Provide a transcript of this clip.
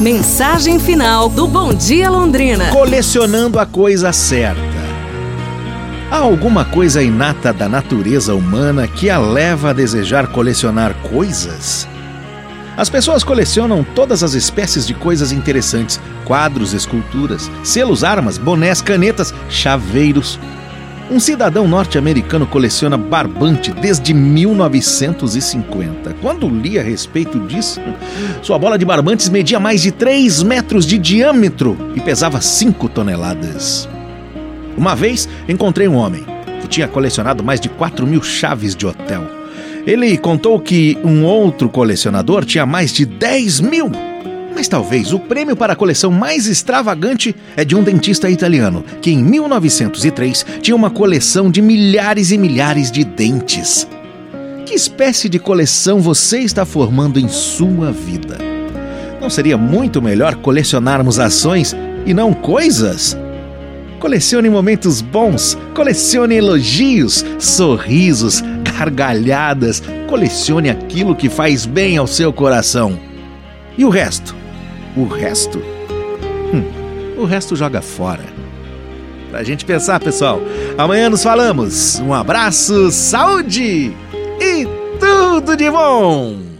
Mensagem final do Bom Dia Londrina. Colecionando a coisa certa. Há alguma coisa inata da natureza humana que a leva a desejar colecionar coisas? As pessoas colecionam todas as espécies de coisas interessantes: quadros, esculturas, selos, armas, bonés, canetas, chaveiros. Um cidadão norte-americano coleciona barbante desde 1950. Quando li a respeito disso, sua bola de barbantes media mais de 3 metros de diâmetro e pesava 5 toneladas. Uma vez encontrei um homem que tinha colecionado mais de 4 mil chaves de hotel. Ele contou que um outro colecionador tinha mais de 10 mil. Mas talvez o prêmio para a coleção mais extravagante é de um dentista italiano, que em 1903 tinha uma coleção de milhares e milhares de dentes. Que espécie de coleção você está formando em sua vida? Não seria muito melhor colecionarmos ações e não coisas? Colecione momentos bons, colecione elogios, sorrisos, gargalhadas, colecione aquilo que faz bem ao seu coração. E o resto? O resto? Hum, o resto joga fora. Pra gente pensar, pessoal. Amanhã nos falamos. Um abraço, saúde e tudo de bom!